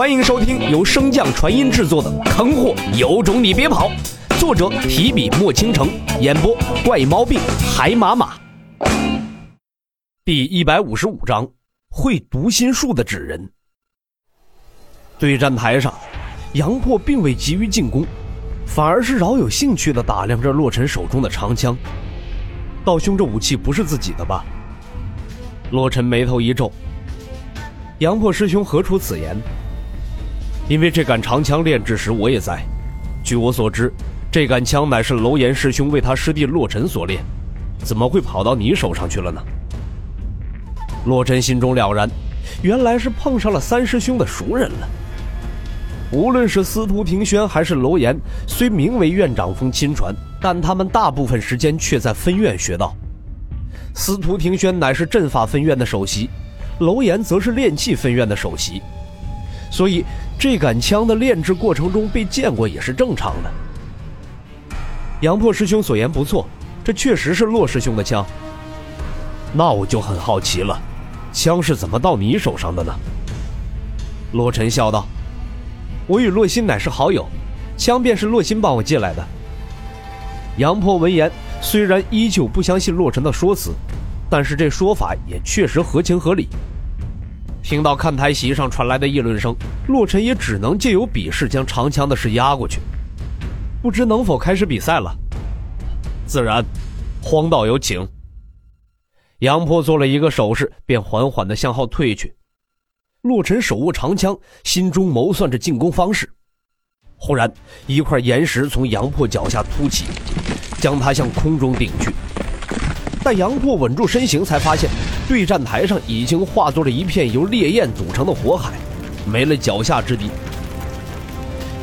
欢迎收听由升降传音制作的《坑货有种你别跑》，作者提笔墨倾城，演播怪毛病海马马。第一百五十五章，会读心术的纸人。对战台上，杨破并未急于进攻，反而是饶有兴趣的打量着洛尘手中的长枪。道兄，这武器不是自己的吧？洛尘眉头一皱。杨破师兄何出此言？因为这杆长枪炼制时我也在。据我所知，这杆枪乃是楼岩师兄为他师弟洛尘所炼，怎么会跑到你手上去了呢？洛尘心中了然，原来是碰上了三师兄的熟人了。无论是司徒庭轩还是楼岩，虽名为院长峰亲传，但他们大部分时间却在分院学道。司徒庭轩乃是阵法分院的首席。楼岩则是炼器分院的首席，所以这杆枪的炼制过程中被见过也是正常的。杨破师兄所言不错，这确实是洛师兄的枪。那我就很好奇了，枪是怎么到你手上的呢？洛尘笑道：“我与洛心乃是好友，枪便是洛心帮我借来的。”杨破闻言，虽然依旧不相信洛尘的说辞，但是这说法也确实合情合理。听到看台席上传来的议论声，洛尘也只能借由比试将长枪的事压过去。不知能否开始比赛了？自然，荒道友请。杨破做了一个手势，便缓缓地向后退去。洛尘手握长枪，心中谋算着进攻方式。忽然，一块岩石从杨破脚下突起，将他向空中顶去。但杨破稳住身形，才发现。对战台上已经化作了一片由烈焰组成的火海，没了脚下之地。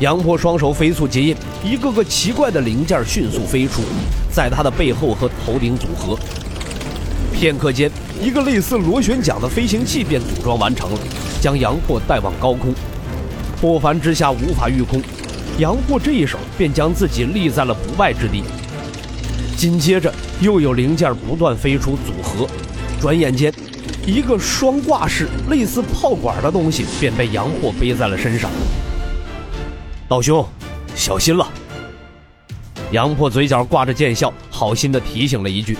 杨破双手飞速结印，一个个奇怪的零件迅速飞出，在他的背后和头顶组合。片刻间，一个类似螺旋桨的飞行器便组装完成了，将杨破带往高空。破凡之下无法御空，杨破这一手便将自己立在了不败之地。紧接着，又有零件不断飞出组合。转眼间，一个双挂式类似炮管的东西便被杨破背在了身上。道兄，小心了！杨破嘴角挂着贱笑，好心的提醒了一句。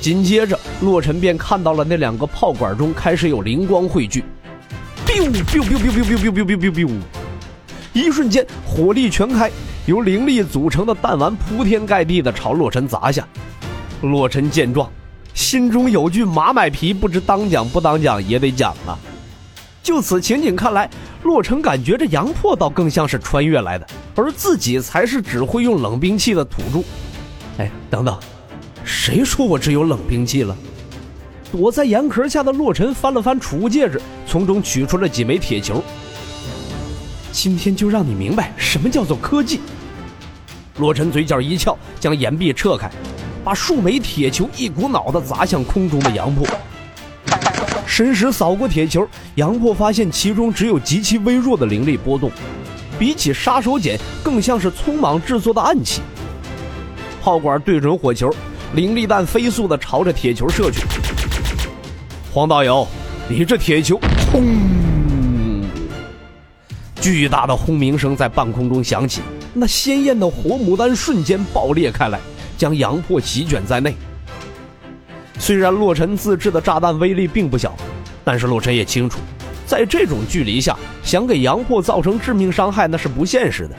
紧接着，洛尘便看到了那两个炮管中开始有灵光汇聚，biu biu biu biu biu biu biu biu biu biu，一瞬间火力全开，由灵力组成的弹丸铺天盖地的朝洛尘砸下。洛尘见状。心中有句马买皮，不知当讲不当讲也得讲啊。就此情景看来，洛尘感觉这杨破倒更像是穿越来的，而自己才是只会用冷兵器的土著。哎，等等，谁说我只有冷兵器了？躲在岩壳下的洛尘翻了翻储物戒指，从中取出了几枚铁球。今天就让你明白什么叫做科技。洛尘嘴角一翘，将岩壁撤开。把数枚铁球一股脑的砸向空中的杨破，神识扫过铁球，杨破发现其中只有极其微弱的灵力波动，比起杀手锏，更像是匆忙制作的暗器。炮管对准火球，灵力弹飞速的朝着铁球射去。黄道友，你这铁球，轰！巨大的轰鸣声在半空中响起，那鲜艳的火牡丹瞬间爆裂开来。将杨破席卷在内。虽然洛尘自制的炸弹威力并不小，但是洛尘也清楚，在这种距离下，想给杨破造成致命伤害那是不现实的。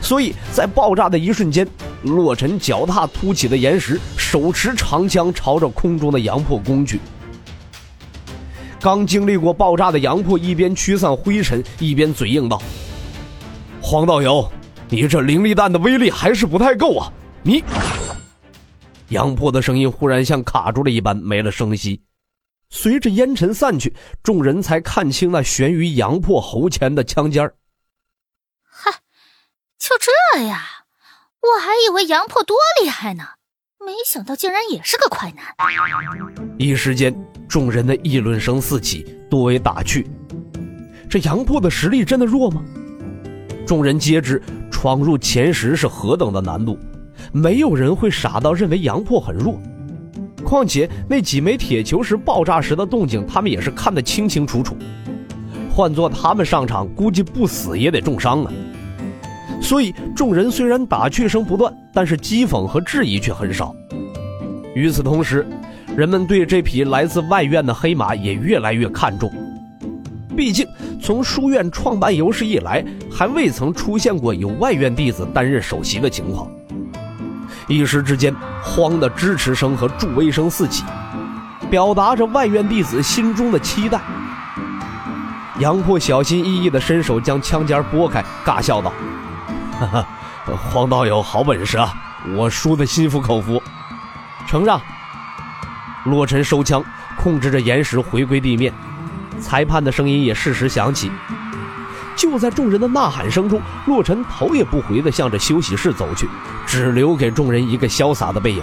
所以在爆炸的一瞬间，洛尘脚踏凸起的岩石，手持长枪朝着空中的杨破攻去。刚经历过爆炸的杨破一边驱散灰尘，一边嘴硬道：“黄道友，你这灵力弹的威力还是不太够啊！”你，杨破的声音忽然像卡住了一般，没了声息。随着烟尘散去，众人才看清那悬于杨破喉前的枪尖儿。嗨，就这呀？我还以为杨破多厉害呢，没想到竟然也是个快男。一时间，众人的议论声四起，多为打趣：这杨破的实力真的弱吗？众人皆知，闯入前十是何等的难度。没有人会傻到认为杨破很弱，况且那几枚铁球时爆炸时的动静，他们也是看得清清楚楚。换做他们上场，估计不死也得重伤啊。所以众人虽然打趣声不断，但是讥讽和质疑却很少。与此同时，人们对这匹来自外院的黑马也越来越看重。毕竟从书院创办有史以来，还未曾出现过有外院弟子担任首席的情况。一时之间，慌的支持声和助威声四起，表达着外院弟子心中的期待。杨破小心翼翼地伸手将枪尖拨开，尬笑道：“哈哈，黄道友好本事啊，我输得心服口服。”承让。洛尘收枪，控制着岩石回归地面。裁判的声音也适时响起。就在众人的呐喊声中，洛尘头也不回地向着休息室走去，只留给众人一个潇洒的背影。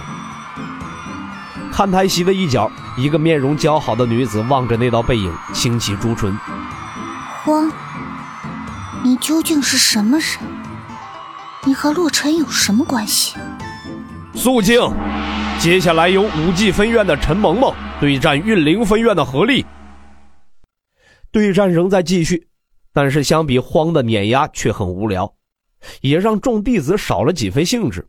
看台席的一角，一个面容姣好的女子望着那道背影，轻启朱唇：“荒，你究竟是什么人？你和洛尘有什么关系？”肃静。接下来由武技分院的陈萌萌对战运灵分院的何丽。对战仍在继续，但是相比荒的碾压却很无聊，也让众弟子少了几分兴致。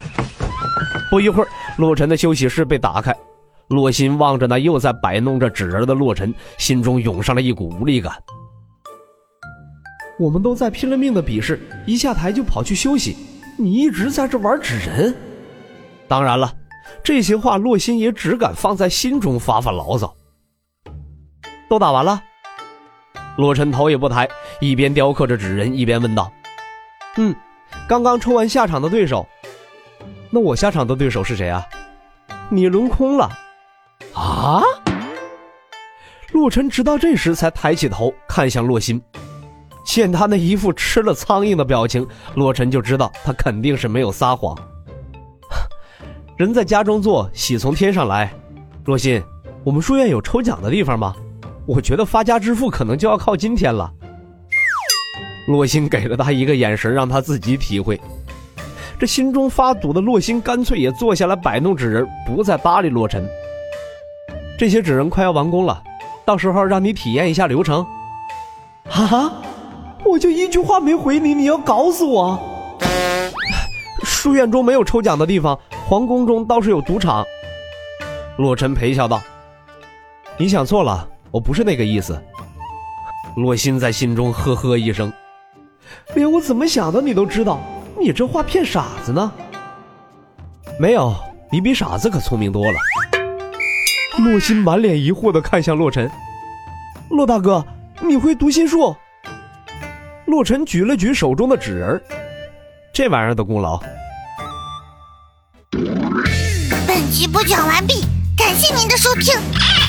不一会儿，洛尘的休息室被打开，洛心望着那又在摆弄着纸人的洛尘，心中涌上了一股无力感。我们都在拼了命的比试，一下台就跑去休息，你一直在这玩纸人。当然了。这些话，洛心也只敢放在心中发发牢骚。都打完了，洛尘头也不抬，一边雕刻着纸人，一边问道：“嗯，刚刚抽完下场的对手，那我下场的对手是谁啊？你轮空了啊？”洛尘直到这时才抬起头看向洛心，见他那一副吃了苍蝇的表情，洛尘就知道他肯定是没有撒谎。人在家中坐，喜从天上来。若心，我们书院有抽奖的地方吗？我觉得发家致富可能就要靠今天了。洛心给了他一个眼神，让他自己体会。这心中发堵的洛心干脆也坐下来摆弄纸人，不再搭理洛尘。这些纸人快要完工了，到时候让你体验一下流程。哈，我就一句话没回你，你要搞死我？书院中没有抽奖的地方。皇宫中倒是有赌场。洛尘陪笑道：“你想错了，我不是那个意思。”洛心在心中呵呵一声：“连我怎么想的你都知道，你这话骗傻子呢？”没有，你比傻子可聪明多了。洛心满脸疑惑的看向洛尘：“洛大哥，你会读心术？”洛尘举了举手中的纸人：“这玩意儿的功劳。”本集播讲完毕，感谢您的收听。